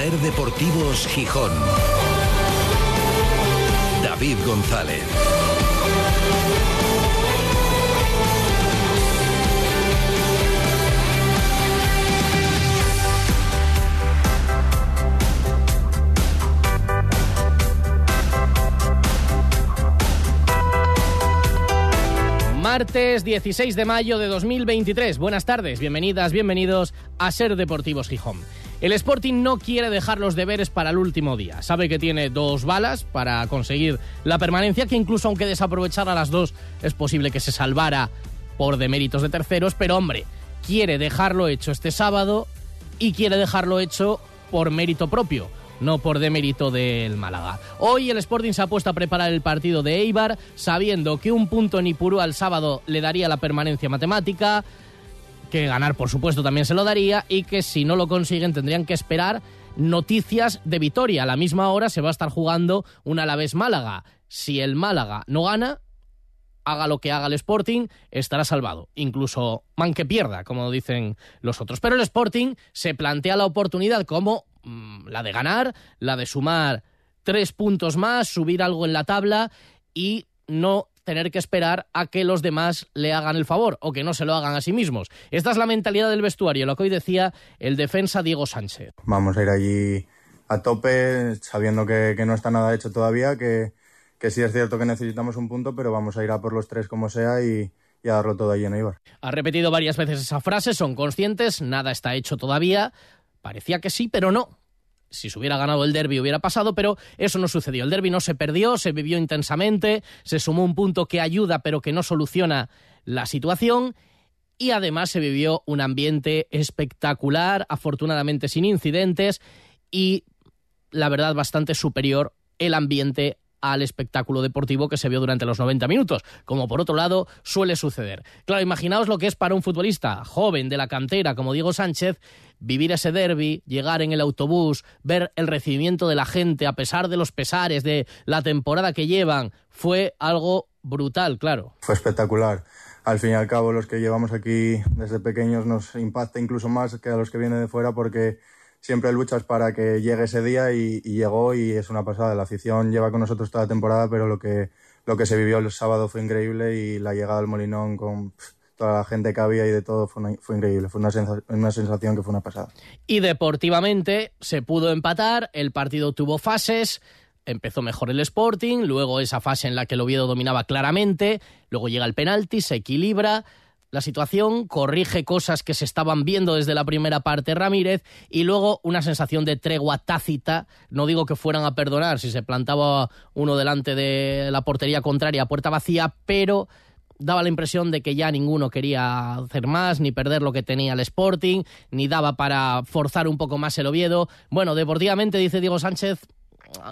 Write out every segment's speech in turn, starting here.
Ser Deportivos Gijón. David González. Martes 16 de mayo de 2023. Buenas tardes, bienvenidas, bienvenidos a Ser Deportivos Gijón. El Sporting no quiere dejar los deberes para el último día. Sabe que tiene dos balas para conseguir la permanencia, que incluso aunque desaprovechara las dos, es posible que se salvara por deméritos de terceros, pero hombre, quiere dejarlo hecho este sábado y quiere dejarlo hecho por mérito propio no por demérito del Málaga. Hoy el Sporting se ha puesto a preparar el partido de Eibar, sabiendo que un punto en Ipurú al sábado le daría la permanencia matemática, que ganar por supuesto también se lo daría y que si no lo consiguen tendrían que esperar noticias de Vitoria. A la misma hora se va a estar jugando un Alavés Málaga. Si el Málaga no gana, haga lo que haga el Sporting, estará salvado. Incluso man que pierda, como dicen los otros. Pero el Sporting se plantea la oportunidad como Mm, la de ganar, la de sumar tres puntos más, subir algo en la tabla y no tener que esperar a que los demás le hagan el favor o que no se lo hagan a sí mismos. Esta es la mentalidad del vestuario, lo que hoy decía el defensa Diego Sánchez. Vamos a ir allí a tope, sabiendo que, no está nada hecho todavía, que, que sí es cierto que necesitamos un punto, pero vamos a ir a por los tres como sea y, y a darlo todo allí en Eibar. Ha repetido varias veces esa frase, son conscientes, nada está hecho todavía, Parecía que sí, pero no. Si se hubiera ganado el derby hubiera pasado, pero eso no sucedió. El derby no se perdió, se vivió intensamente, se sumó un punto que ayuda pero que no soluciona la situación y además se vivió un ambiente espectacular, afortunadamente sin incidentes y la verdad bastante superior el ambiente al espectáculo deportivo que se vio durante los 90 minutos, como por otro lado suele suceder. Claro, imaginaos lo que es para un futbolista joven de la cantera como Diego Sánchez vivir ese derby, llegar en el autobús, ver el recibimiento de la gente a pesar de los pesares de la temporada que llevan, fue algo brutal, claro. Fue espectacular. Al fin y al cabo, los que llevamos aquí desde pequeños nos impacta incluso más que a los que vienen de fuera porque siempre luchas para que llegue ese día y, llegó y es una pasada. La afición lleva con nosotros toda la temporada, pero lo que, lo que se vivió el sábado fue increíble y la llegada al Molinón con toda la gente que había y de todo fue, increíble. Fue una, sensación que fue una pasada. Y deportivamente se pudo empatar, el partido tuvo fases empezó mejor el Sporting, luego esa fase en la que el Oviedo dominaba claramente, luego llega el penalti, se equilibra, la situación, corrige cosas que se estaban viendo desde la primera parte Ramírez y luego una sensación de tregua tácita. No digo que fueran a perdonar si se plantaba uno delante de la portería contraria puerta vacía, pero daba la impresión de que ya ninguno quería hacer más, ni perder lo que tenía el Sporting, ni daba para forzar un poco más el Oviedo. Bueno, deportivamente, dice Diego Sánchez,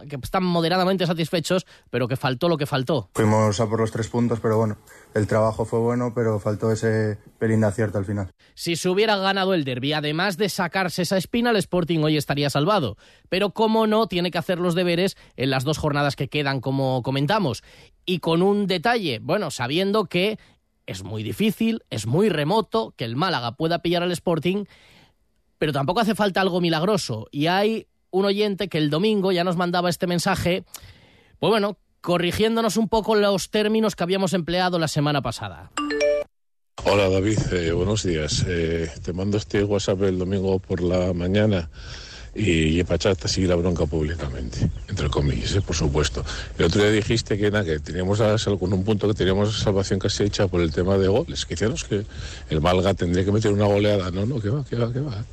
que están moderadamente satisfechos, pero que faltó lo que faltó. Fuimos a por los tres puntos, pero bueno, el trabajo fue bueno, pero faltó ese pelín de acierto al final. Si se hubiera ganado el derby, además de sacarse esa espina, el Sporting hoy estaría salvado. Pero como no, tiene que hacer los deberes en las dos jornadas que quedan, como comentamos. Y con un detalle, bueno, sabiendo que es muy difícil, es muy remoto que el Málaga pueda pillar al Sporting, pero tampoco hace falta algo milagroso. Y hay un oyente que el domingo ya nos mandaba este mensaje, pues bueno, corrigiéndonos un poco los términos que habíamos empleado la semana pasada. Hola David, eh, buenos días. Eh, te mando este WhatsApp el domingo por la mañana y, y para echarte así la bronca públicamente, entre comillas, ¿eh? por supuesto. El otro día dijiste que, nada, que teníamos con un punto que teníamos salvación casi hecha por el tema de goles, decíamos que el Málaga tendría que meter una goleada. No, no, que va, que va, que va.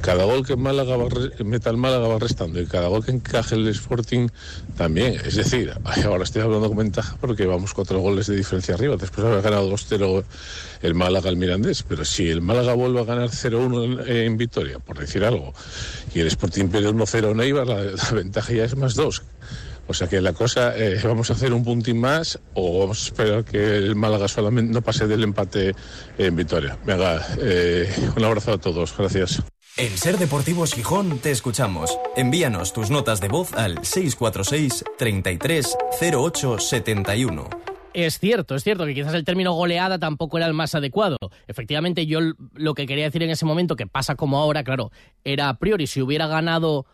Cada gol que Málaga va, meta el Málaga va restando y cada gol que encaje el Sporting también. Es decir, ahora estoy hablando con ventaja porque vamos cuatro goles de diferencia arriba, después haber ganado 2-0 el Málaga al Mirandés, pero si el Málaga vuelve a ganar 0-1 en, en, Vitoria, por decir algo, y el Sporting pierde 1-0 en Eibar, la, la, ventaja ya es más 2. O sea que la cosa, eh, vamos a hacer un puntín más o vamos a esperar que el Málaga solamente no pase del empate en Vitoria. Venga, eh, un abrazo a todos, gracias. En Ser Deportivos Gijón te escuchamos. Envíanos tus notas de voz al 646 33 08 71. Es cierto, es cierto que quizás el término goleada tampoco era el más adecuado. Efectivamente, yo lo que quería decir en ese momento, que pasa como ahora, claro, era a priori, si hubiera ganado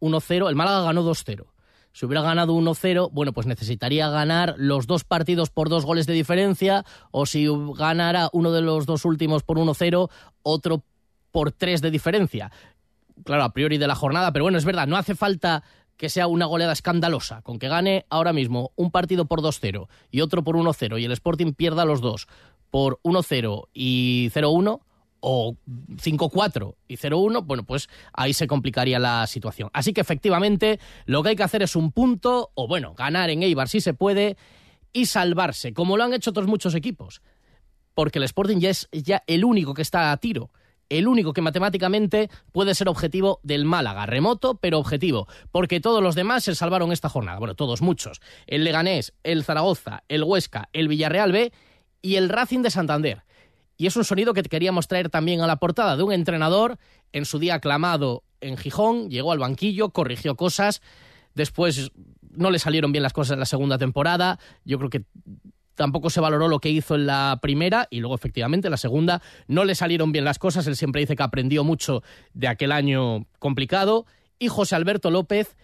1-0, el Málaga ganó 2-0. Si hubiera ganado 1-0, bueno, pues necesitaría ganar los dos partidos por dos goles de diferencia, o si ganara uno de los dos últimos por 1-0, otro por tres de diferencia. Claro, a priori de la jornada, pero bueno, es verdad, no hace falta que sea una goleada escandalosa, con que gane ahora mismo un partido por 2-0 y otro por 1-0 y el Sporting pierda los dos por 1-0 y 0-1 o 5-4 y 0-1, bueno, pues ahí se complicaría la situación. Así que efectivamente lo que hay que hacer es un punto, o bueno, ganar en Eibar si se puede, y salvarse, como lo han hecho otros muchos equipos. Porque el Sporting ya es ya el único que está a tiro. El único que matemáticamente puede ser objetivo del Málaga, remoto, pero objetivo, porque todos los demás se salvaron esta jornada. Bueno, todos, muchos. El Leganés, el Zaragoza, el Huesca, el Villarreal B y el Racing de Santander y es un sonido que queríamos traer también a la portada de un entrenador en su día aclamado en Gijón, llegó al banquillo, corrigió cosas, después no le salieron bien las cosas en la segunda temporada, yo creo que tampoco se valoró lo que hizo en la primera y luego efectivamente en la segunda no le salieron bien las cosas, él siempre dice que aprendió mucho de aquel año complicado y José Alberto López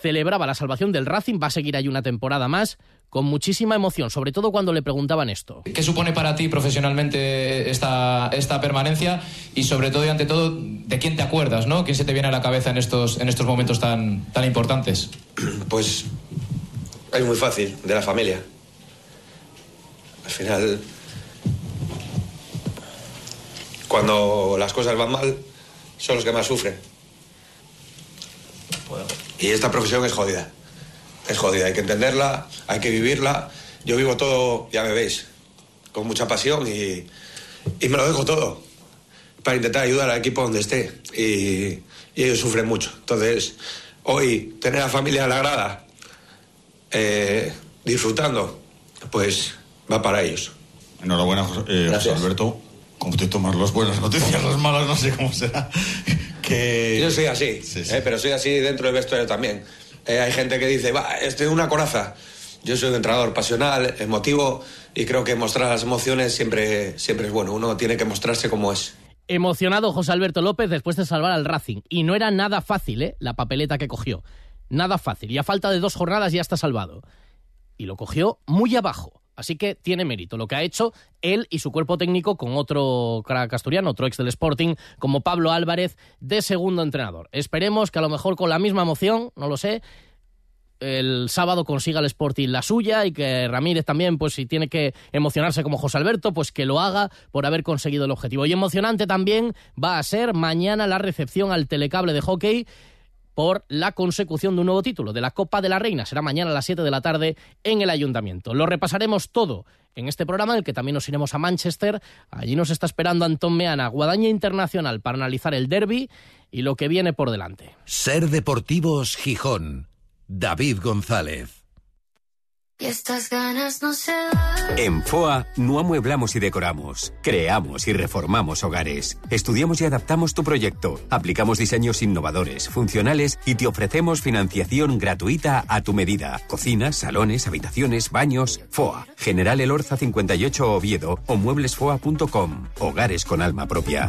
celebraba la salvación del Racing, va a seguir ahí una temporada más, con muchísima emoción, sobre todo cuando le preguntaban esto. ¿Qué supone para ti profesionalmente esta, esta permanencia? Y sobre todo y ante todo, ¿de quién te acuerdas? ¿no? ¿Quién se te viene a la cabeza en estos, en estos momentos tan, tan importantes? Pues es muy fácil, de la familia. Al final, cuando las cosas van mal, son los que más sufren. Y esta profesión es jodida es jodida. Hay que entenderla, hay que vivirla. Yo vivo todo, ya me veis, con mucha pasión y, me lo dejo todo para intentar ayudar al equipo donde esté. Y, ellos sufren mucho. Entonces, hoy tener a la familia a la grada, eh, disfrutando, pues va para ellos. Enhorabuena, José, eh, Alberto. ¿Cómo te tomas las buenas noticias, las malas? No sé cómo será. Que... Yo soy así, eh, pero soy así dentro del vestuario también. Eh, hay gente que dice, va, estoy es una coraza. Yo soy un entrenador pasional, emotivo, y creo que mostrar las emociones siempre, siempre es bueno. Uno tiene que mostrarse como es. Emocionado José Alberto López después de salvar al Racing. Y no era nada fácil, ¿eh? La papeleta que cogió. Nada fácil. Y a falta de dos jornadas ya está salvado. Y lo cogió muy abajo. Así que tiene mérito lo que ha hecho él y su cuerpo técnico con otro crack asturiano, otro ex del Sporting, como Pablo Álvarez, de segundo entrenador. Esperemos que a lo mejor con la misma emoción, no lo sé, el sábado consiga el Sporting la suya y que Ramírez también, pues si tiene que emocionarse como José Alberto, pues que lo haga por haber conseguido el objetivo. Y emocionante también va a ser mañana la recepción al telecable de hockey por la consecución de un nuevo título de la Copa de la Reina. Será mañana a las 7 de la tarde en el Ayuntamiento. Lo repasaremos todo en este programa, en el que también nos iremos a Manchester. Allí nos está esperando Antón Meana, Guadaña Internacional, para analizar el derby y lo que viene por delante. Ser Deportivos Gijón. David González. Y estas ganas no se En FOA no amueblamos y decoramos, creamos y reformamos hogares. Estudiamos y adaptamos tu proyecto, aplicamos diseños innovadores, funcionales y te ofrecemos financiación gratuita a tu medida. Cocinas, salones, habitaciones, baños. FOA, General Elorza 58 Oviedo o mueblesfoa.com. Hogares con alma propia.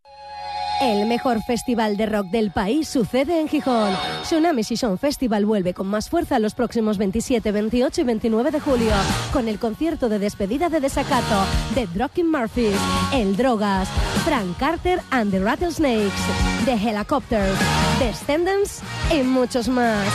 El mejor festival de rock del país sucede en Gijón. Tsunami Season Festival vuelve con más fuerza los próximos 27, 28 y 29 de julio con el concierto de despedida de Desacato, The Drocking Murphys, El Drogas, Frank Carter and the Rattlesnakes. The Helicopters, Descendants y muchos más.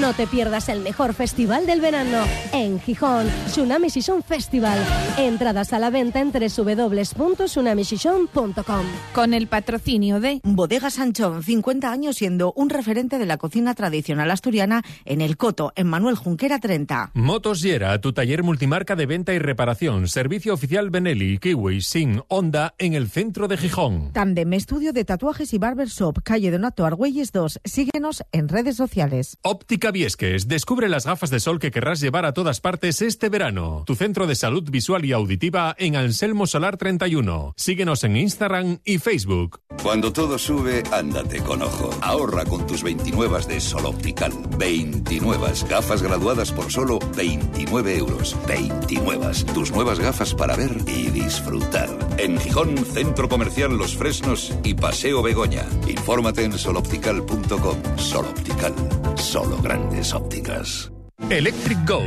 No te pierdas el mejor festival del verano en Gijón, Tsunami Season Festival. Entradas a la venta en www.tsunamiseason.com. Con el patrocinio de Bodega Sanchón, 50 años siendo un referente de la cocina tradicional asturiana en el Coto, en Manuel Junquera 30. Motos Yera, tu taller multimarca de venta y reparación. Servicio oficial Benelli, Kiwi, Sin, Honda en el centro de Gijón. Tandem Estudio de Tatuajes y Barber Shop, calle Donato Argüelles 2. Síguenos en redes sociales. Óptica Viesques, descubre las gafas de sol que querrás llevar a todas partes este verano. Tu centro de salud visual y auditiva en Anselmo Solar 31. Síguenos en Instagram y Facebook. Cuando todo sube, ándate con ojo. Ahorra con tus 29 de Sol Optical. 29 gafas graduadas por solo 29 euros. 29. Tus nuevas gafas para ver y disfrutar. En Gijón, Centro Comercial Los Fresnos y Paseo Begoña. Infórmate en soloptical.com. Sol Optical. Solo grandes ópticas. Electric Go.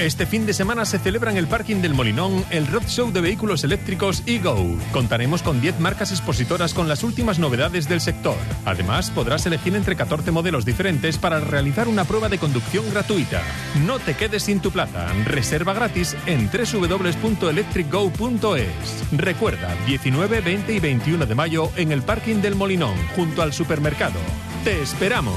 Este fin de semana se celebra en el parking del Molinón el Road Show de vehículos eléctricos e-Go. Contaremos con 10 marcas expositoras con las últimas novedades del sector. Además, podrás elegir entre 14 modelos diferentes para realizar una prueba de conducción gratuita. No te quedes sin tu plaza. Reserva gratis en www.electricgo.es. Recuerda, 19, 20 y 21 de mayo en el parking del Molinón, junto al supermercado. ¡Te esperamos!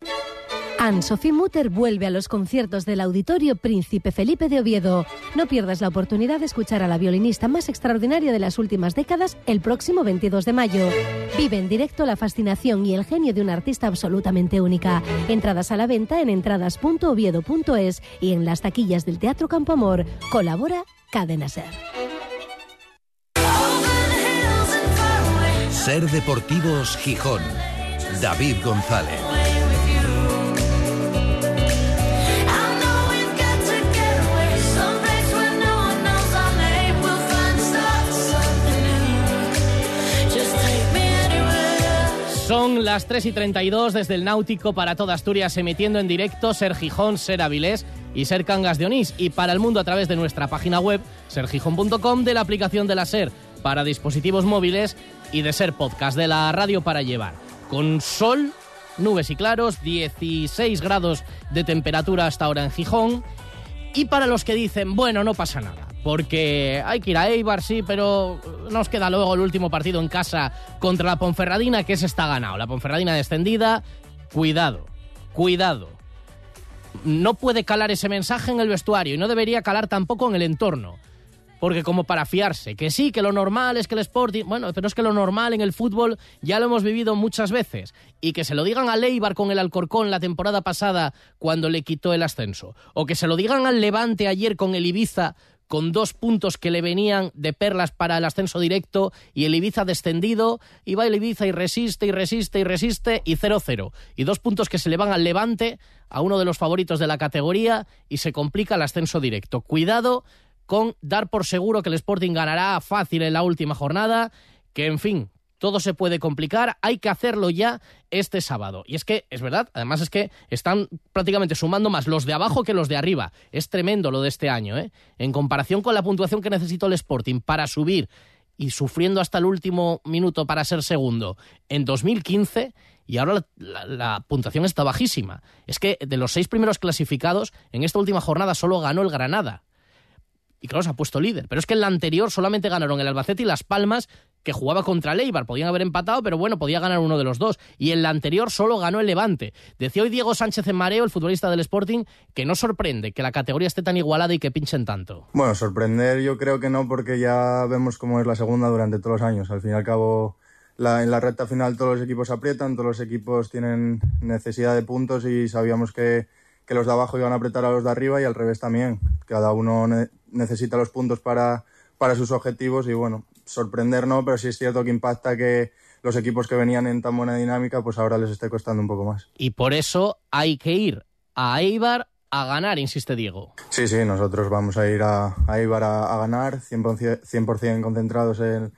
Anne-Sophie Mutter vuelve a los conciertos del Auditorio Príncipe Felipe de Oviedo. No pierdas la oportunidad de escuchar a la violinista más extraordinaria de las últimas décadas el próximo 22 de mayo. Vive en directo la fascinación y el genio de una artista absolutamente única. Entradas a la venta en entradas.oviedo.es y en las taquillas del Teatro Campo Amor. Colabora Cadena Ser. Ser Deportivos Gijón. David González. Son las 3 y 32 desde el Náutico para toda Asturias, emitiendo en directo Ser Gijón, Ser Avilés y Ser Cangas de Onís. Y para el mundo a través de nuestra página web, sergijón.com, de la aplicación de la Ser para dispositivos móviles y de Ser Podcast, de la radio para llevar. Con sol, nubes y claros, 16 grados de temperatura hasta ahora en Gijón. Y para los que dicen, bueno, no pasa nada porque hay que ir a Eibar, sí, pero nos queda luego el último partido en casa contra la Ponferradina, que se está ganado. La Ponferradina descendida, cuidado, cuidado. No puede calar ese mensaje en el vestuario y no debería calar tampoco en el entorno. Porque como para fiarse, que sí, que lo normal es que el Sporting, bueno, pero es que lo normal en el fútbol ya lo hemos vivido muchas veces. Y que se lo digan al Eibar con el Alcorcón la temporada pasada cuando le quitó el ascenso. O que se lo digan al Levante ayer con el Ibiza con dos puntos que le venían de perlas para el ascenso directo y el Ibiza descendido, y va el Ibiza y resiste y resiste y resiste y 0-0. Y dos puntos que se le van al Levante, a uno de los favoritos de la categoría, y se complica el ascenso directo. Cuidado con dar por seguro que el Sporting ganará fácil en la última jornada, que en fin, todo se puede complicar, hay que hacerlo ya este sábado. Y es que, es verdad, además es que están prácticamente sumando más los de abajo que los de arriba. Es tremendo lo de este año, ¿eh? En comparación con la puntuación que necesitó el Sporting para subir y sufriendo hasta el último minuto para ser segundo en 2015 y ahora la, la, puntuación está bajísima. Es que de los seis primeros clasificados, en esta última jornada solo ganó el Granada. Y claro, se ha puesto líder. Pero es que en la anterior solamente ganaron el Albacete y Las Palmas, que jugaba contra el Eibar. Podían haber empatado, pero bueno, podía ganar uno de los dos. Y en la anterior solo ganó el Levante. Decía hoy Diego Sánchez en Mareo, el futbolista del Sporting, que no sorprende que la categoría esté tan igualada y que pinchen tanto. Bueno, sorprender yo creo que no, porque ya vemos cómo es la segunda durante todos los años. Al fin y al cabo, la, en la recta final todos los equipos aprietan, todos los equipos tienen necesidad de puntos y sabíamos que, que los de abajo iban a apretar a los de arriba y al revés también. Cada uno ne necesita los puntos para, para sus objetivos y bueno, sorprender no, pero sí es cierto que impacta que los equipos que venían en tan buena dinámica, pues ahora les esté costando un poco más. Y por eso hay que ir a Eibar a ganar, insiste Diego. Sí, sí, nosotros vamos a ir a, a Ibar a, ganar, 100%, 100 concentrados en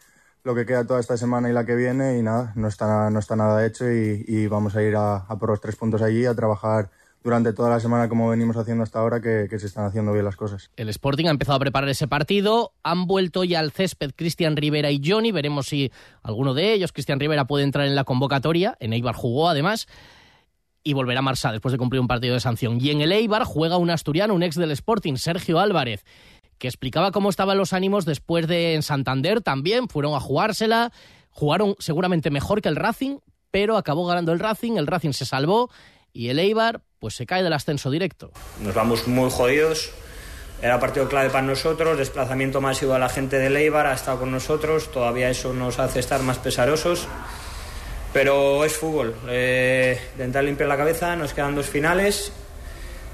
lo que queda toda esta semana y la que viene y nada, no está, no está nada hecho y, vamos a ir a, a por los tres puntos allí, a trabajar durante toda la semana como venimos haciendo hasta ahora que, se están haciendo bien las cosas. El Sporting ha empezado a preparar ese partido, han vuelto ya al césped Cristian Rivera y Johnny, veremos si alguno de ellos, Cristian Rivera, puede entrar en la convocatoria, en Eibar jugó además, y volverá a Marsá después de cumplir un partido de sanción. Y en el Eibar juega un asturiano, un ex del Sporting, Sergio Álvarez, que explicaba cómo estaban los ánimos después de en Santander también, fueron a jugársela, jugaron seguramente mejor que el Racing, pero acabó ganando el Racing, el Racing se salvó y el Eibar pues se cae del ascenso directo. Nos vamos muy jodidos. Era partido clave para nosotros, desplazamiento masivo a la gente de Eibar ha estado con nosotros, todavía eso nos hace estar más pesarosos. Pero es fútbol, eh, intentar limpiar la cabeza, nos quedan dos finales.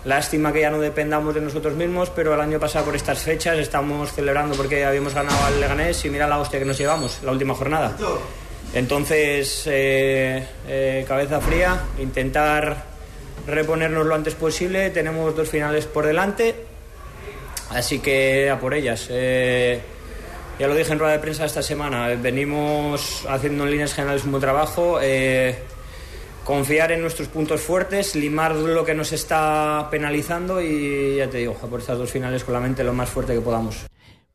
Lástima que ya no dependamos de nosotros mismos, pero el año pasado por estas fechas estamos celebrando porque habíamos ganado al Leganés y mira la hostia que nos llevamos la última jornada. Entonces, eh, eh, cabeza fría, intentar reponernos lo antes posible. Tenemos dos finales por delante, así que a por ellas. Eh, ya lo dije en rueda de prensa esta semana, venimos haciendo en líneas generales un buen trabajo. confiar en nuestros puntos fuertes, limar lo que nos está penalizando y ya te digo, a por estas dos finales con la mente lo más fuerte que podamos.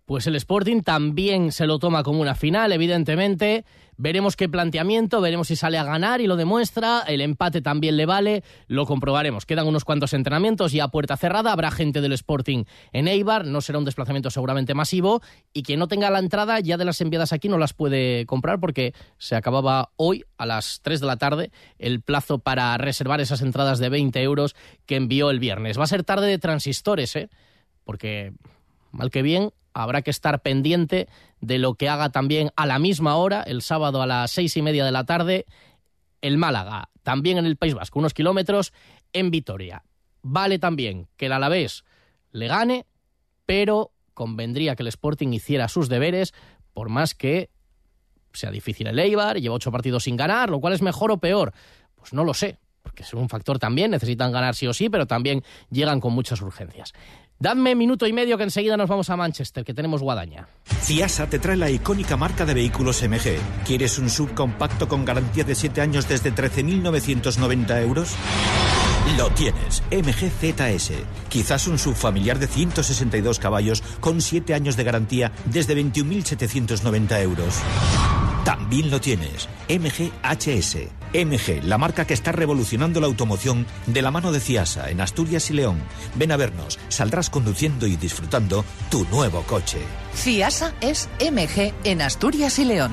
Pues el Sporting también se lo toma como una final, evidentemente. Veremos qué planteamiento, veremos si sale a ganar y lo demuestra. El empate también le vale, lo comprobaremos. Quedan unos cuantos entrenamientos y a puerta cerrada habrá gente del Sporting en Eibar. No será un desplazamiento seguramente masivo. Y quien no tenga la entrada ya de las enviadas aquí no las puede comprar porque se acababa hoy a las 3 de la tarde el plazo para reservar esas entradas de 20 euros que envió el viernes. Va a ser tarde de transistores, ¿eh? Porque mal que bien, habrá que estar pendiente de lo que haga también a la misma hora, el sábado a las seis y media de la tarde, el Málaga, también en el País Vasco, unos kilómetros en Vitoria. Vale también que el Alavés le gane, pero convendría que el Sporting hiciera sus deberes, por más que sea difícil el Eibar, lleva ocho partidos sin ganar, lo cual es mejor o peor. Pues no lo sé, porque es un factor también, necesitan ganar sí o sí, pero también llegan con muchas urgencias. Dame minuto y medio que enseguida nos vamos a Manchester, que tenemos guadaña. Ciasa te trae la icónica marca de vehículos MG. ¿Quieres un subcompacto con garantía de 7 años desde 13.990 euros? Lo tienes, MG ZS. Quizás un subfamiliar de 162 caballos con 7 años de garantía desde 21.790 euros. También lo tienes, MGHS. MG, la marca que está revolucionando la automoción de la mano de Ciasa en Asturias y León. Ven a vernos, saldrás conduciendo y disfrutando tu nuevo coche. Ciasa es MG en Asturias y León.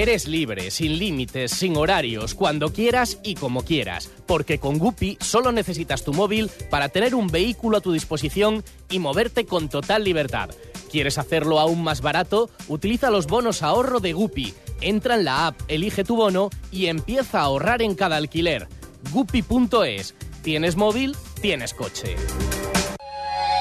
Eres libre, sin límites, sin horarios, cuando quieras y como quieras, porque con Guppy solo necesitas tu móvil para tener un vehículo a tu disposición y moverte con total libertad. ¿Quieres hacerlo aún más barato? Utiliza los bonos ahorro de Guppy. Entra en la app, elige tu bono y empieza a ahorrar en cada alquiler. Guppy.es. ¿Tienes móvil? Tienes coche.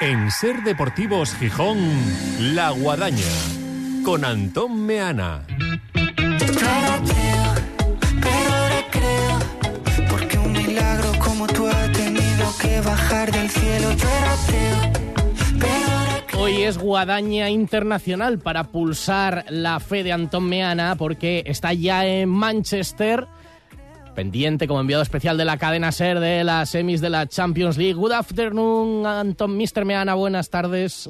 En Ser Deportivos Gijón, La Guadaña, con Antón Meana. porque un milagro como tú ha tenido que bajar del cielo. Hoy es Guadaña Internacional para pulsar la fe de Antón Meana porque está ya en Manchester pendiente como enviado especial de la cadena SER de las semis de la Champions League. Good afternoon, Anton Mr. Meana, buenas tardes.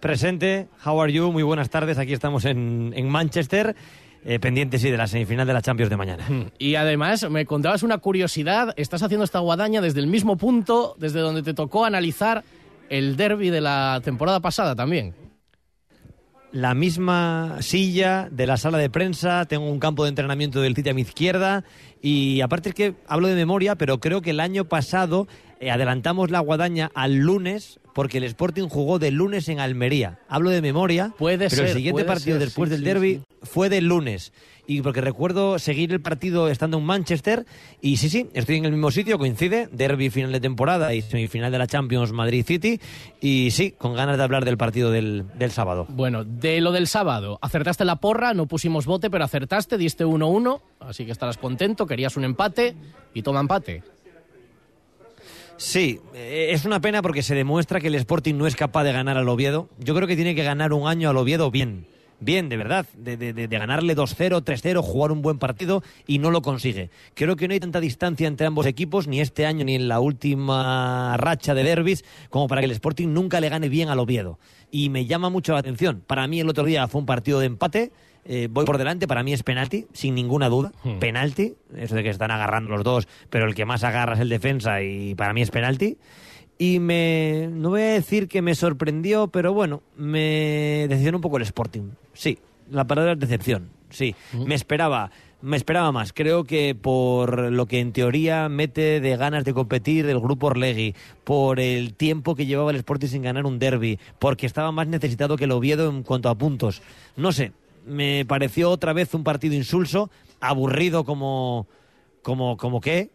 Presente, how are you? Muy buenas tardes, aquí estamos en, en Manchester. Eh, pendientes sí de la semifinal de la Champions de mañana. Y además me contabas una curiosidad, estás haciendo esta guadaña desde el mismo punto desde donde te tocó analizar el derby de la temporada pasada también. La misma silla de la sala de prensa, tengo un campo de entrenamiento del City a mi izquierda y aparte es que hablo de memoria, pero creo que el año pasado eh, adelantamos la guadaña al lunes porque el Sporting jugó de lunes en Almería. Hablo de memoria, puede pero ser, el siguiente partido ser, después sí, del sí, derby sí. fue del lunes. Y porque recuerdo seguir el partido estando en Manchester y sí, sí, estoy en el mismo sitio, coincide, derby final de temporada y semifinal de la Champions Madrid City y sí, con ganas de hablar del partido del, del sábado. Bueno, de lo del sábado, acertaste la porra, no pusimos bote, pero acertaste, diste 1-1, así que estarás contento, querías un empate y toma empate. Sí, eh, es una pena porque se demuestra que el Sporting no es capaz de ganar al Oviedo. Yo creo que tiene que ganar un año al Oviedo bien. Bien, de verdad, de, de- de- ganarle 2-0, 3-0, jugar un buen partido y no lo consigue. Creo que no hay tanta distancia entre ambos equipos, ni este año ni en la última racha de derbis, como para que el Sporting nunca le gane bien al Oviedo. Y me llama mucho la atención. Para mí el otro día fue un partido de empate, eh, voy por delante, para mí es penalti, sin ninguna duda. Penalti, eso de que están agarrando los dos, pero el que más agarra es el defensa y para mí es penalti. Y me. No voy a decir que me sorprendió, pero bueno, me decepcionó un poco el Sporting. Sí, la palabra es decepción. Sí, me esperaba. Me esperaba más. Creo que por lo que en teoría mete de ganas de competir el grupo Orlegui, por el tiempo que llevaba el Sporting sin ganar un derby, porque estaba más necesitado que el Oviedo en cuanto a puntos. No sé, me pareció otra vez un partido insulso, aburrido como. como, como qué,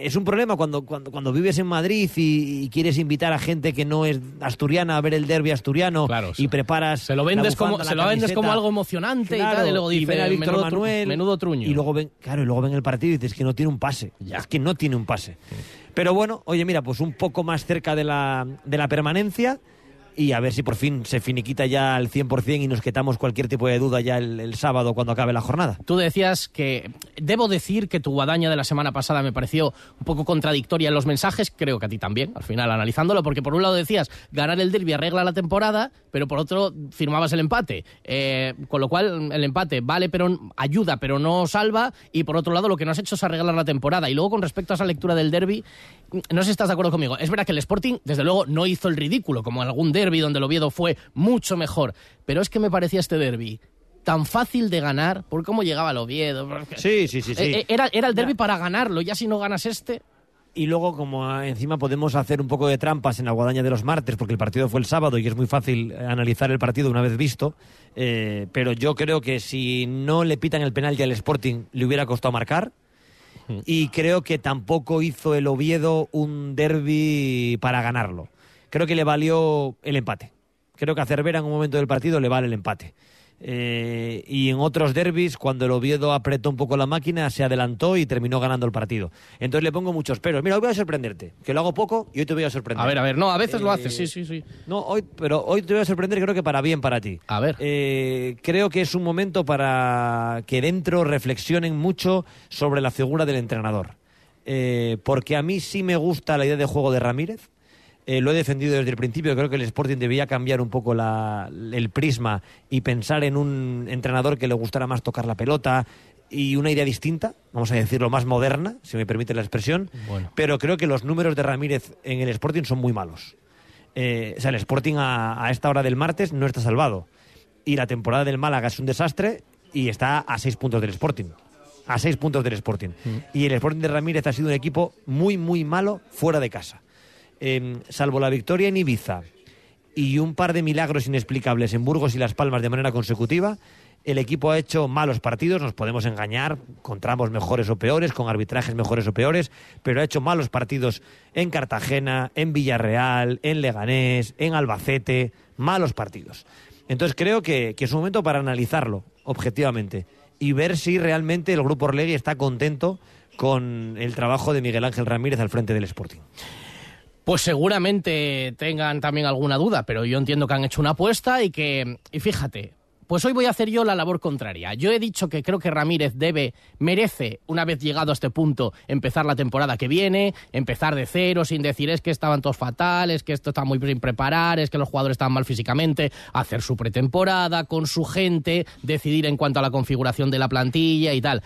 es un problema cuando, cuando, cuando vives en Madrid y, y quieres invitar a gente que no es asturiana a ver el derby asturiano y preparas. Se lo vendes, como, se lo vendes como algo emocionante y tal, y luego a Víctor menudo, Manuel, menudo truño. Y luego ven, claro, y luego ven el partido y dices que no tiene un pase. Es que no tiene un pase. Pero bueno, oye, mira, pues un poco más cerca de la, de la permanencia y a ver si por fin se finiquita ya al 100% y nos quitamos cualquier tipo de duda ya el, sábado cuando acabe la jornada. Tú decías que debo decir que tu guadaña de la semana pasada me pareció un poco contradictoria en los mensajes, creo que a ti también, al final analizándolo, porque por un lado decías ganar el derby arregla la temporada, pero por otro firmabas el empate, Eh, con lo cual el empate vale, pero ayuda, pero no salva, y por otro lado lo que no has hecho es arreglar la temporada. Y luego con respecto a esa lectura del derby, no sé si estás de acuerdo conmigo. Es verdad que el Sporting, desde luego, no hizo el ridículo, como algún derby donde el Oviedo fue mucho mejor, pero es que me parecía este derby tan fácil de ganar por cómo llegaba el Oviedo. Sí, sí, sí, sí. Eh, eh, Era, era el derby para ganarlo, ya si no ganas este... Y luego, como ah, encima podemos hacer un poco de trampas en la guadaña de los martes, porque el partido fue el sábado y es muy fácil eh, analizar el partido una vez visto, eh, pero yo creo que si no le pitan el penalti al Sporting, le hubiera costado marcar. Y creo que tampoco hizo el Oviedo un derby para ganarlo. Creo que le valió el empate. Creo que a Cervera en un momento del partido le vale el empate. Eh, y en otros derbis, cuando el Oviedo apretó un poco la máquina, se adelantó y terminó ganando el partido. Entonces le pongo muchos peros. Mira, hoy voy a sorprenderte, que lo hago poco y hoy te voy a sorprender. A ver, a ver, no, a veces lo Eh, haces, sí, sí, sí. No, hoy, pero hoy te voy a sorprender, creo que para bien para ti. A ver. Eh, creo que es un momento para que dentro reflexionen mucho sobre la figura del entrenador. Porque a mí sí me gusta la idea de juego de Ramírez. Eh, lo he defendido desde el principio. Creo que el Sporting debía cambiar un poco la- el prisma y pensar en un entrenador que le gustara más tocar la pelota y una idea distinta, vamos a decirlo, más moderna, si me permite la expresión. Bueno. Pero creo que los números de Ramírez en el Sporting son muy malos. Eh, o sea, el Sporting a, a esta hora del martes no está salvado. Y la temporada del Málaga es un desastre y está a seis puntos del Sporting. A seis puntos del Sporting. Y el Sporting de Ramírez ha sido un equipo muy, muy malo fuera de casa. Eh, salvo la victoria en Ibiza y un par de milagros inexplicables en Burgos y Las Palmas de manera consecutiva, el equipo ha hecho malos partidos, nos podemos engañar, con tramos mejores o peores, con arbitrajes mejores o peores, pero ha hecho malos partidos en Cartagena, en Villarreal, en Leganés, en Albacete, malos partidos. Entonces creo que, que es un momento para analizarlo objetivamente y ver si realmente el Grupo Orlegui está contento con el trabajo de Miguel Ángel Ramírez al frente del Sporting. Pues seguramente tengan también alguna duda, pero yo entiendo que han hecho una apuesta y que, y fíjate, Pues hoy voy a hacer yo la labor contraria. Yo he dicho que creo que Ramírez debe, merece, una vez llegado a este punto, empezar la temporada que viene, empezar de cero, sin decir es que estaban todos fatales, que esto está muy sin preparar, es que los jugadores estaban mal físicamente, hacer su pretemporada con su gente, decidir en cuanto a la configuración de la plantilla y tal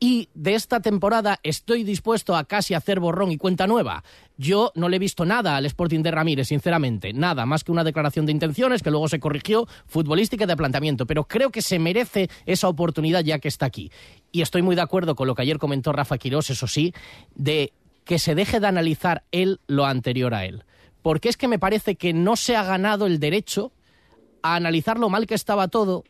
y de esta temporada estoy dispuesto a casi hacer borrón y cuenta nueva. Yo no le he visto nada al Sporting de Ramírez, sinceramente, nada más que una declaración de intenciones que luego se corrigió, futbolística de planteamiento, pero creo que se merece esa oportunidad ya que está aquí. Y estoy muy de acuerdo con lo que ayer comentó Rafa Quirós, eso sí, de que se deje de analizar él lo anterior a él. Porque es que me parece que no se ha ganado el derecho a analizar lo mal que estaba todo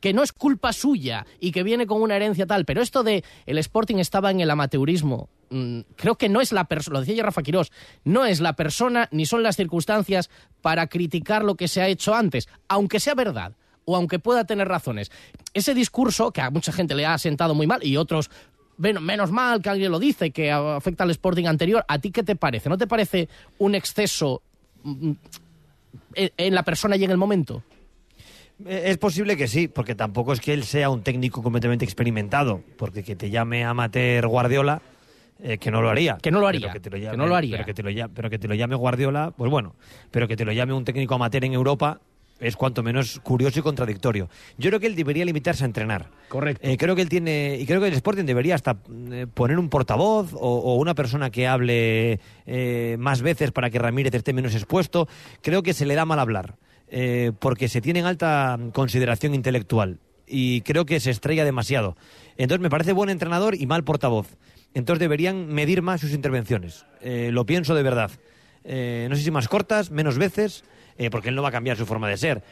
que no es culpa suya y que viene con una herencia tal, pero esto de el Sporting estaba en el amateurismo, mm, creo que no es la persona, lo decía ya Rafa Quirós, no es la persona ni son las circunstancias para criticar lo que se ha hecho antes, aunque sea verdad o aunque pueda tener razones. Ese discurso, que a mucha gente le ha sentado muy mal y otros bueno, menos mal que alguien lo dice, que afecta al Sporting anterior, ¿a ti qué te parece? ¿No te parece un exceso mm, en la persona y en el momento? Es posible que sí, porque tampoco es que él sea un técnico completamente experimentado, porque que te llame amateur Guardiola, eh, que no lo haría. Que no lo haría. que, te lo llame, que no lo haría. Pero que, te lo llame, pero que te lo llame Guardiola, pues bueno, pero que te lo llame un técnico amateur en Europa es cuanto menos curioso y contradictorio. Yo creo que él debería limitarse a entrenar. Correcto. Eh, creo que él tiene y creo que el Sporting debería hasta eh, poner un portavoz o, una persona que hable más veces para que Ramírez esté menos expuesto. Creo que se le da mal hablar. Eh, porque se tiene en alta consideración intelectual y creo que se estrella demasiado. Entonces me parece buen entrenador y mal portavoz. Entonces deberían medir más sus intervenciones. Eh, lo pienso de verdad. Eh, no sé si más cortas, menos veces, porque él no va a cambiar su forma de ser.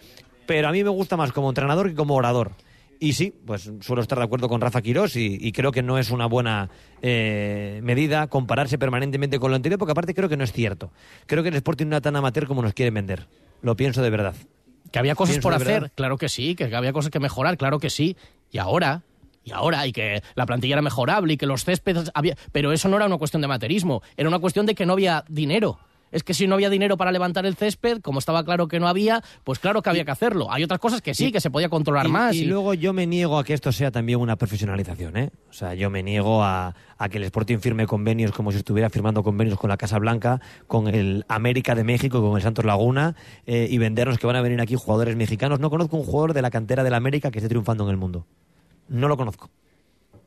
Pero a mí me gusta más como entrenador que como orador. Y sí, pues suelo estar de acuerdo con Rafa Quirós y, creo que no es una buena medida compararse permanentemente con lo anterior, porque aparte creo que no es cierto. Creo que el Sporting no es tan amateur como nos quieren vender. Lo pienso de verdad. Que había cosas por hacer, claro que sí, que había cosas que mejorar, claro que sí. Y ahora, y ahora, y que la plantilla era mejorable y que los céspedes había... Pero eso no era una cuestión de materismo, era una cuestión de que no había dinero es que si no había dinero para levantar el césped, como estaba claro que no había, pues claro que había que hacerlo. Hay otras cosas que sí, que se podía controlar más. Y, luego yo me niego a que esto sea también una profesionalización, ¿eh? O sea, yo me niego a, que el Sporting firme convenios como si estuviera firmando convenios con la Casa Blanca, con el América de México, con el Santos Laguna, eh, y vendernos que van a venir aquí jugadores mexicanos. No conozco un jugador de la cantera del América que esté triunfando en el mundo. No lo conozco.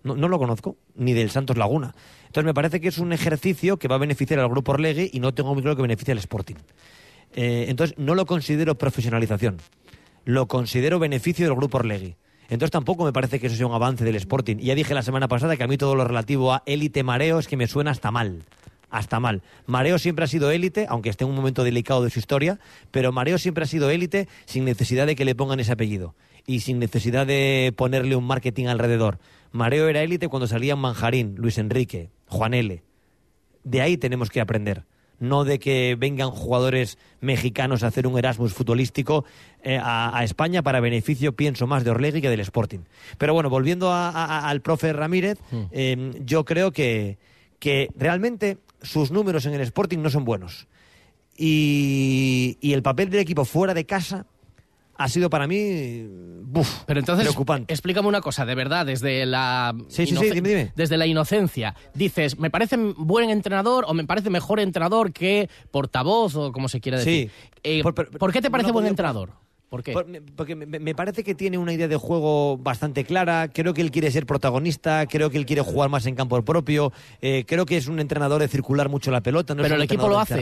No, lo conozco, ni del Santos Laguna. Entonces me parece que es un ejercicio que va a beneficiar al grupo Orlegui y no tengo muy claro que beneficie al Sporting. Eh, entonces no lo considero profesionalización, lo considero beneficio del grupo Orlegui. Entonces tampoco me parece que eso sea un avance del Sporting. Ya dije la semana pasada que a mí todo lo relativo a élite mareo es que me suena hasta mal. Hasta mal. Mareo siempre ha sido élite, aunque esté en un momento delicado de su historia, pero Mareo siempre ha sido élite sin necesidad de que le pongan ese apellido y sin necesidad de ponerle un marketing alrededor. Mareo era élite cuando salían Manjarín, Luis Enrique, Juan L. De ahí tenemos que aprender. No de que vengan jugadores mexicanos a hacer un Erasmus futbolístico eh, a, España para beneficio, pienso más de Orlegui que del Sporting. Pero bueno, volviendo al profe Ramírez, hmm. eh, yo creo que, que realmente sus números en el Sporting no son buenos. Y, y el papel del equipo fuera de casa ha sido para mí buf, Pero entonces, preocupante. Explícame una cosa, de verdad, desde la, sí, sí, dime, desde la inocencia. Dices, me parece buen entrenador o me parece mejor entrenador que portavoz o como se quiera decir. Eh, por, qué te parece buen entrenador? ¿Por qué? porque me, parece que tiene una idea de juego bastante clara. Creo que él quiere ser protagonista. Creo que él quiere jugar más en campo propio. Eh, creo que es un entrenador de circular mucho la pelota. No Pero el equipo lo hace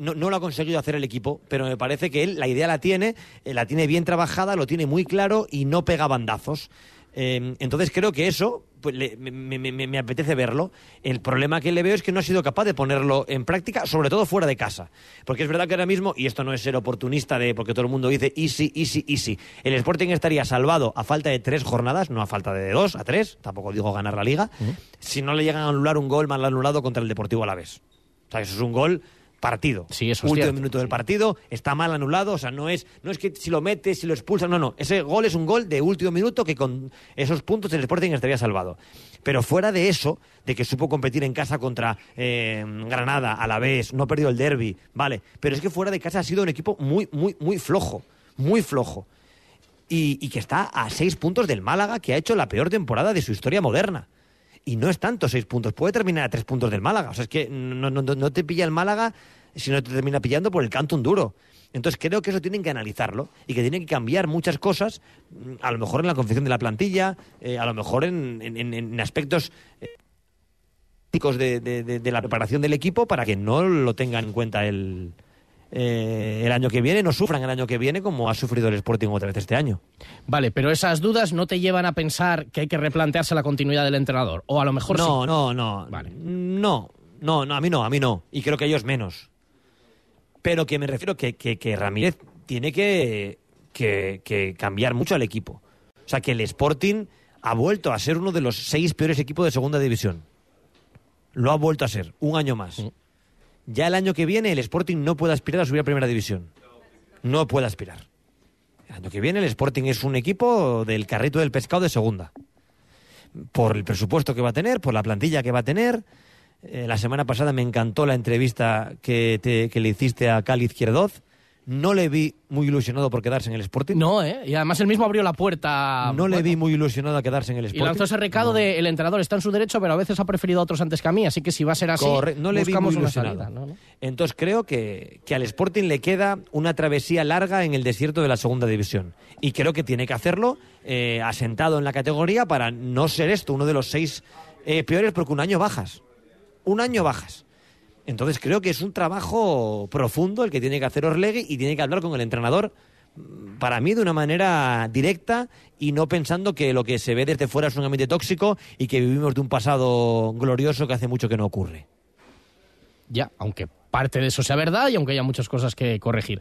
no, lo ha conseguido hacer el equipo, pero me parece que él la idea la tiene, eh, la tiene bien trabajada, lo tiene muy claro y no pega bandazos. Em, entonces creo que eso pues, me, apetece verlo. El problema que le veo es que no ha sido capaz de ponerlo en práctica, sobre todo fuera de casa. Porque es verdad que ahora mismo, y esto no es ser oportunista de porque todo el mundo dice easy, easy, easy, el Sporting estaría salvado a falta de tres jornadas, no a falta de dos, a tres, tampoco digo ganar la liga, si no le llegan a anular un gol mal anulado contra el Deportivo Alavés. O sea, eso es un gol partido. Sí, eso Último minuto del partido, está mal anulado, o sea, no es, no es que si lo metes, si lo expulsan, no, no. Ese gol es un gol de último minuto que con esos puntos el Sporting estaría salvado. Pero fuera de eso, de que supo competir en casa contra eh, Granada, a la vez, no perdió el derby, vale. Pero es que fuera de casa ha sido un equipo muy, muy, muy flojo, muy flojo. y, y que está a seis puntos del Málaga, que ha hecho la peor temporada de su historia moderna. Y no es tanto seis puntos, puede terminar a tres puntos del Málaga. O sea, es que no, no, no te pilla el Málaga, sino te termina pillando por el canto un duro. Entonces creo que eso tienen que analizarlo y que tienen que cambiar muchas cosas, mm, a lo mejor en la confección de la plantilla, eh, a lo mejor en, en- aspectos eh, de, de- de- la preparación del equipo para que no lo tengan en cuenta el, eh, el año que viene, no sufran el año que viene como ha sufrido el Sporting otra vez este año. Vale, pero esas dudas no te llevan a pensar que hay que replantearse la continuidad del entrenador. O a lo mejor no, sí. no, no, no, no, no, a mí no, a mí no, y creo que ellos menos. Pero que me refiero que, que, que Ramírez tiene que, que, que cambiar mucho al equipo. O sea, que el Sporting ha vuelto a ser uno de los seis peores equipos de segunda división. Lo ha vuelto a ser, un año más. Ya el año que viene el Sporting no puede aspirar a subir a primera división. No puede aspirar. El año que viene el Sporting es un equipo del carrito del pescado de segunda. Por el presupuesto que va a tener, por la plantilla que va a tener. Eh, la semana pasada me encantó la entrevista que, le hiciste a Cali Izquierdoz. No le vi muy ilusionado por quedarse en el Sporting. No, ¿eh? Y además él mismo abrió la puerta. No le vi muy ilusionado a quedarse en el Y Sporting. lanzó ese recado de el entrenador está en su derecho, pero a veces ha preferido a otros antes que a mí, así que si va a ser así, Corre- no le vi buscamos muy una ilusionado. salida. ¿no? ¿no? Entonces creo que, que al Sporting le queda una travesía larga en el desierto de la segunda división. Y creo que tiene que hacerlo eh, asentado en la categoría para no ser esto uno de los seis eh, peores porque un año bajas. Un año bajas. Entonces creo que es un trabajo profundo el que tiene que hacer Orlegui y tiene que hablar con el entrenador mm, para mí de una manera directa y no pensando que lo que se ve desde fuera es un ambiente tóxico y que vivimos de un pasado glorioso que hace mucho que no ocurre. Ya, aunque parte de eso sea verdad y aunque haya muchas cosas que corregir.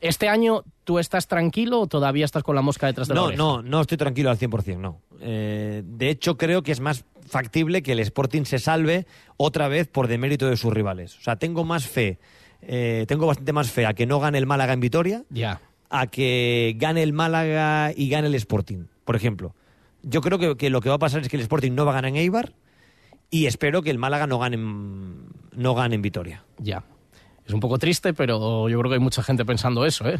¿Este año tú estás tranquilo o todavía estás con la mosca detrás de la No, oreja? no, no estoy tranquilo al 100%, no. Eh, de hecho, creo que es más factible que el Sporting se salve otra vez por demérito de sus rivales. O sea, tengo más fe, eh, tengo bastante más fe a que no gane el Málaga en Vitoria, Ya. a que gane el Málaga y gane el Sporting, por ejemplo. Yo creo que, que lo que va a pasar es que el Sporting no va a ganar en Eibar y espero que el Málaga no gane en, no gane en Vitoria. Ya. Es un poco triste, pero yo creo que hay mucha gente pensando eso, ¿eh?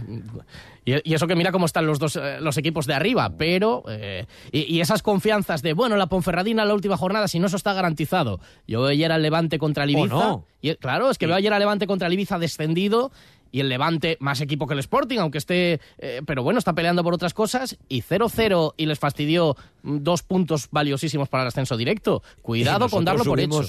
Y, y eso que mira cómo están los dos eh, los equipos de arriba, pero eh, y, y esas confianzas de bueno la Ponferradina en la última jornada, si no eso está garantizado. Yo veo ayer al Levante contra el ¿O Ibiza. no? y, claro, es que veo ayer al Levante contra el Ibiza descendido y el Levante más equipo que el Sporting, aunque esté, eh, pero bueno, está peleando por otras cosas y 0-0 y les fastidió mm, dos puntos valiosísimos para el ascenso directo. Cuidado con darlo por hecho.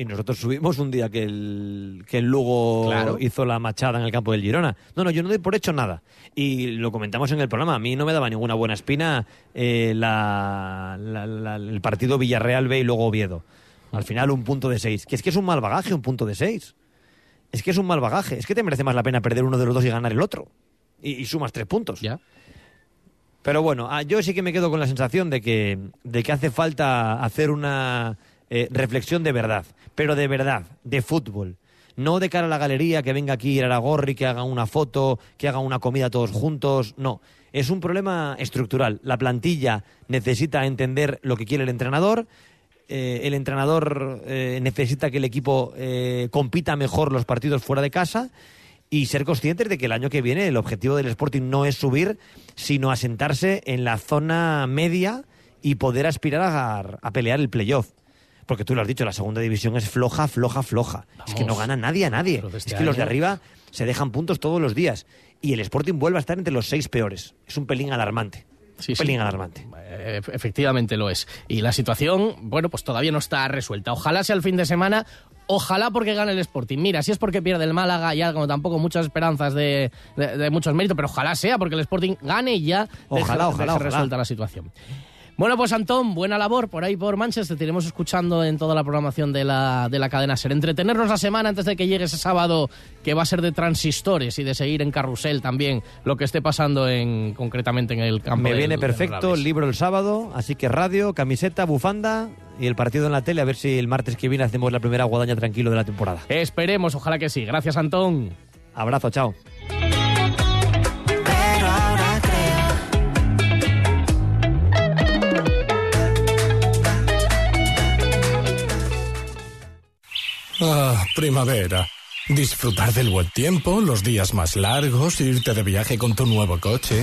Y nosotros subimos un día que el, que el Lugo Claro. hizo la machada en el campo del Girona. No, no, yo no doy por hecho nada. Y lo comentamos en el programa. A mí no me daba ninguna buena espina eh, la- la- la- el partido Villarreal B y luego Oviedo. Al final un punto de seis. Que es que es un mal bagaje un punto de seis. Es que es un mal bagaje. Es que te merece más la pena perder uno de los dos y ganar el otro. Y, y sumas tres puntos. Ya. Pero bueno, ah, yo sí que me quedo con la sensación de que, de que hace falta hacer una eh, reflexión de verdad, pero de verdad, de fútbol. No de cara a la galería, que venga aquí Aragorri, que haga una foto, que haga una comida todos juntos. No, es un problema estructural. La plantilla necesita entender lo que quiere el entrenador. eh, el entrenador eh, necesita que el equipo compita mejor los partidos fuera de casa y ser conscientes de que el año que viene el objetivo del Sporting no es subir, sino asentarse en la zona media y poder aspirar a, a pelear el playoff. Porque tú lo has dicho, la segunda división es floja, floja, floja. Es que no gana nadie a nadie. Es este que los de arriba se dejan puntos todos los días. Y el Sporting vuelve a estar entre los seis peores. Es un pelín alarmante. Sí, un sí. pelín alarmante. Eh, efectivamente lo es. Y la situación, bueno, pues todavía no está resuelta. Ojalá sea el fin de semana, ojalá porque gane el Sporting. Mira, si es porque pierde el Málaga, ya como tampoco muchas esperanzas de, de- de muchos méritos, pero ojalá sea porque el Sporting gane y ya deje- Ojalá, ojalá, deje ojalá. resuelta la situación. Bueno, pues Antón, buena labor por ahí por Manchester. Te iremos escuchando en toda la programación de la, de la cadena Ser. Entretenernos la semana antes de que llegue ese sábado, que va a ser de transistores y de seguir en carrusel también lo que esté pasando en concretamente en el campo. Me del- viene perfecto el libro el sábado, así que radio, camiseta, bufanda y el partido en la tele, a ver si el martes que viene hacemos la primera guadaña tranquilo de la temporada. Esperemos, ojalá que sí. Gracias, Antón. Abrazo, chao. Ah, primavera. Disfrutar del buen tiempo, los días más largos, irte de viaje con tu nuevo coche.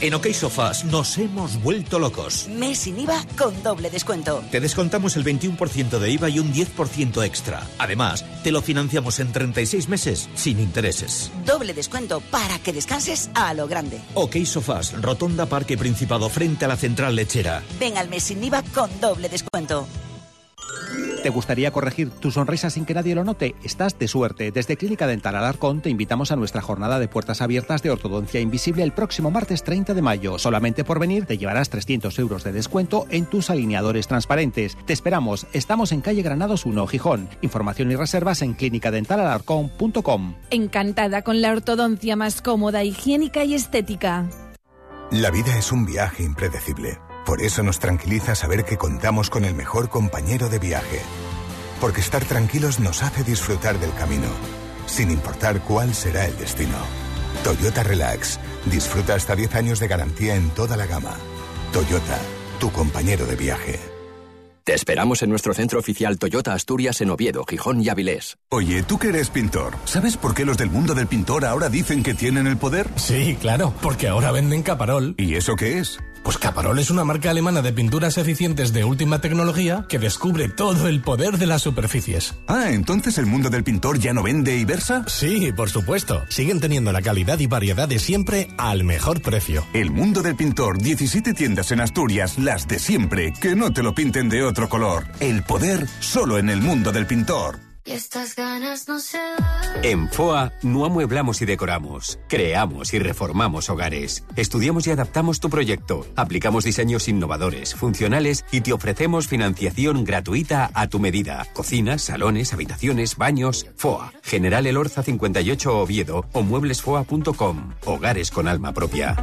En OK Sofás nos hemos vuelto locos. Mes sin IVA con doble descuento. Te descontamos el 21% de IVA y un 10% extra. Además, te lo financiamos en 36 meses sin intereses. Doble descuento para que descanses a lo grande. OK Sofás, Rotonda Parque Principado frente a la central lechera. Ven al mes sin IVA con doble descuento. ¿Te gustaría corregir tu sonrisa sin que nadie lo note? Estás de suerte. Desde Clínica Dental Alarcón te invitamos a nuestra jornada de puertas abiertas de ortodoncia invisible el próximo martes 30 de mayo. Solamente por venir te llevarás 300 euros de descuento en tus alineadores transparentes. Te esperamos. Estamos en calle Granados 1, Gijón. Información y reservas en clínicadentalalarcón.com. Encantada con la ortodoncia más cómoda, higiénica y estética. La vida es un viaje impredecible. Por eso nos tranquiliza saber que contamos con el mejor compañero de viaje. Porque estar tranquilos nos hace disfrutar del camino, sin importar cuál será el destino. Toyota Relax. Disfruta hasta 10 años de garantía en toda la gama. Toyota, tu compañero de viaje. Te esperamos en nuestro centro oficial Toyota Asturias en Oviedo, Gijón y Avilés. Oye, tú que eres pintor, ¿sabes por qué los del mundo del pintor ahora dicen que tienen el poder? Sí, claro, porque ahora venden Caparol. ¿Y eso qué es? Pues Caparol es una marca alemana de pinturas eficientes de última tecnología que descubre todo el poder de las superficies. Ah, entonces el mundo del pintor ya no vende y versa? Sí, por supuesto. Siguen teniendo la calidad y variedad de siempre al mejor precio. El mundo del pintor, 17 tiendas en Asturias, las de siempre, que no te lo pinten de otro color. El poder solo en el mundo del pintor. Estas ganas no se En FOA no amueblamos y decoramos, creamos y reformamos hogares. Estudiamos y adaptamos tu proyecto, aplicamos diseños innovadores, funcionales y te ofrecemos financiación gratuita a tu medida. Cocinas, salones, habitaciones, baños. FOA, General Elorza 58 Oviedo o mueblesfoa.com. Hogares con alma propia.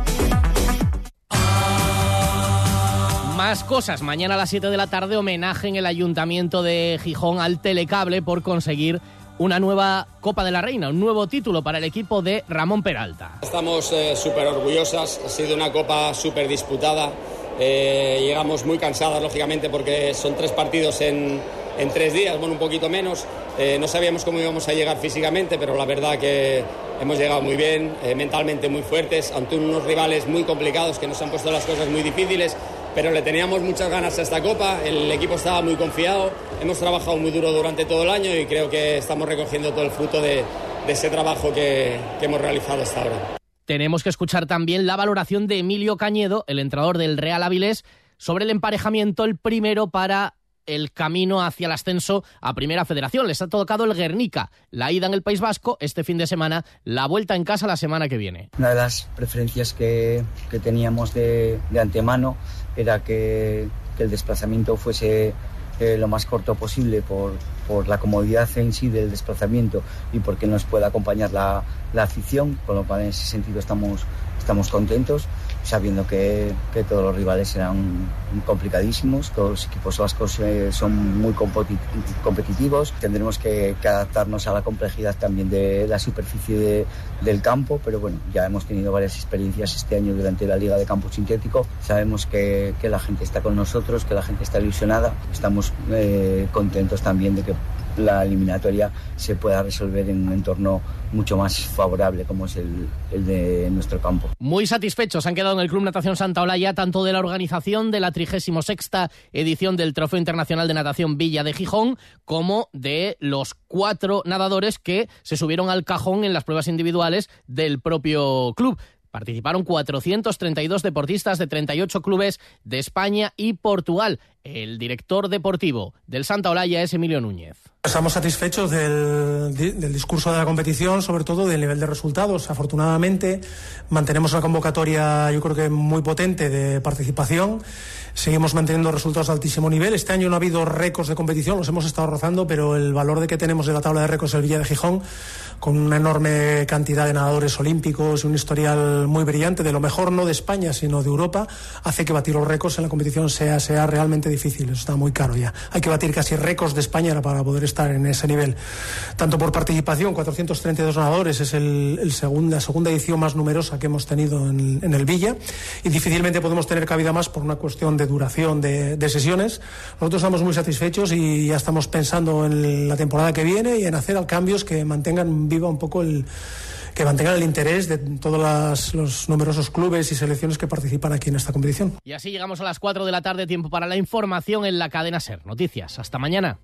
Más cosas. Mañana a las 7 de la tarde, homenaje en el Ayuntamiento de Gijón al Telecable por conseguir una nueva Copa de la Reina, un nuevo título para el equipo de Ramón Peralta. Estamos súper orgullosas, ha sido una copa súper disputada. Eh, llegamos muy cansadas, lógicamente, porque son tres partidos en, en tres días, bueno, un poquito menos. Eh, no sabíamos cómo íbamos a llegar físicamente, pero la verdad que hemos llegado muy bien, eh, mentalmente muy fuertes, ante unos rivales muy complicados que nos han puesto las cosas muy difíciles pero le teníamos muchas ganas a esta copa, el equipo estaba muy confiado, hemos trabajado muy duro durante todo el año y creo que estamos recogiendo todo el fruto de, ese trabajo que, que hemos realizado hasta ahora. Tenemos que escuchar también la valoración de Emilio Cañedo, el entrenador del Real Avilés, sobre el emparejamiento, el primero para el camino hacia el ascenso a Primera Federación. Les ha tocado el Guernica, la ida en el País Vasco este fin de semana, la vuelta en casa la semana que viene. Una de las preferencias que, que teníamos de, de, antemano era que, que el desplazamiento fuese eh, lo más corto posible por, por, la comodidad en sí del desplazamiento y porque nos pueda acompañar la, la afición, con lo cual en ese sentido estamos, estamos contentos sabiendo que, que, todos los rivales serán complicadísimos, todos los equipos vascos eh, son muy competitivos, tendremos que, adaptarnos a la complejidad también de la superficie de, del campo, pero bueno, ya hemos tenido varias experiencias este año durante la Liga de Campo Sintético, sabemos que, que la gente está con nosotros, que la gente está ilusionada, estamos eh, contentos también de que la eliminatoria se pueda resolver en un entorno mucho más favorable como es el, de nuestro campo. Muy satisfechos han quedado en el Club Natación Santa Olaya tanto de la organización de la 36 edición del Trofeo Internacional de Natación Villa de Gijón como de los cuatro nadadores que se subieron al cajón en las pruebas individuales del propio club. Participaron 432 deportistas de 38 clubes de España y Portugal. El director deportivo del Santa Olaya es Emilio Núñez. Estamos satisfechos del, del, discurso de la competición, sobre todo del nivel de resultados. Afortunadamente, mantenemos una convocatoria, yo creo que muy potente de participación. Seguimos manteniendo resultados de altísimo nivel. Este año no ha habido récords de competición, los hemos estado rozando, pero el valor de que tenemos de la tabla de récords el Villa de Gijón, con una enorme cantidad de nadadores olímpicos y un historial muy brillante, de lo mejor no de España, sino de Europa, hace que batir los récords en la competición sea, sea realmente difícil. Está muy caro ya. Hay que batir casi récords de España para poder estar en ese nivel. Tanto por participación, 432 nadadores, es el, el la segunda edición más numerosa que hemos tenido en, en, el Villa, y difícilmente podemos tener cabida más por una cuestión de duración de, de sesiones. Nosotros estamos muy satisfechos y ya estamos pensando en la temporada que viene y en hacer cambios que mantengan viva un poco el que mantengan el interés de todos los numerosos clubes y selecciones que participan aquí en esta competición. Y así llegamos a las 4 de la tarde, tiempo para la información en la cadena SER. Noticias. Hasta mañana.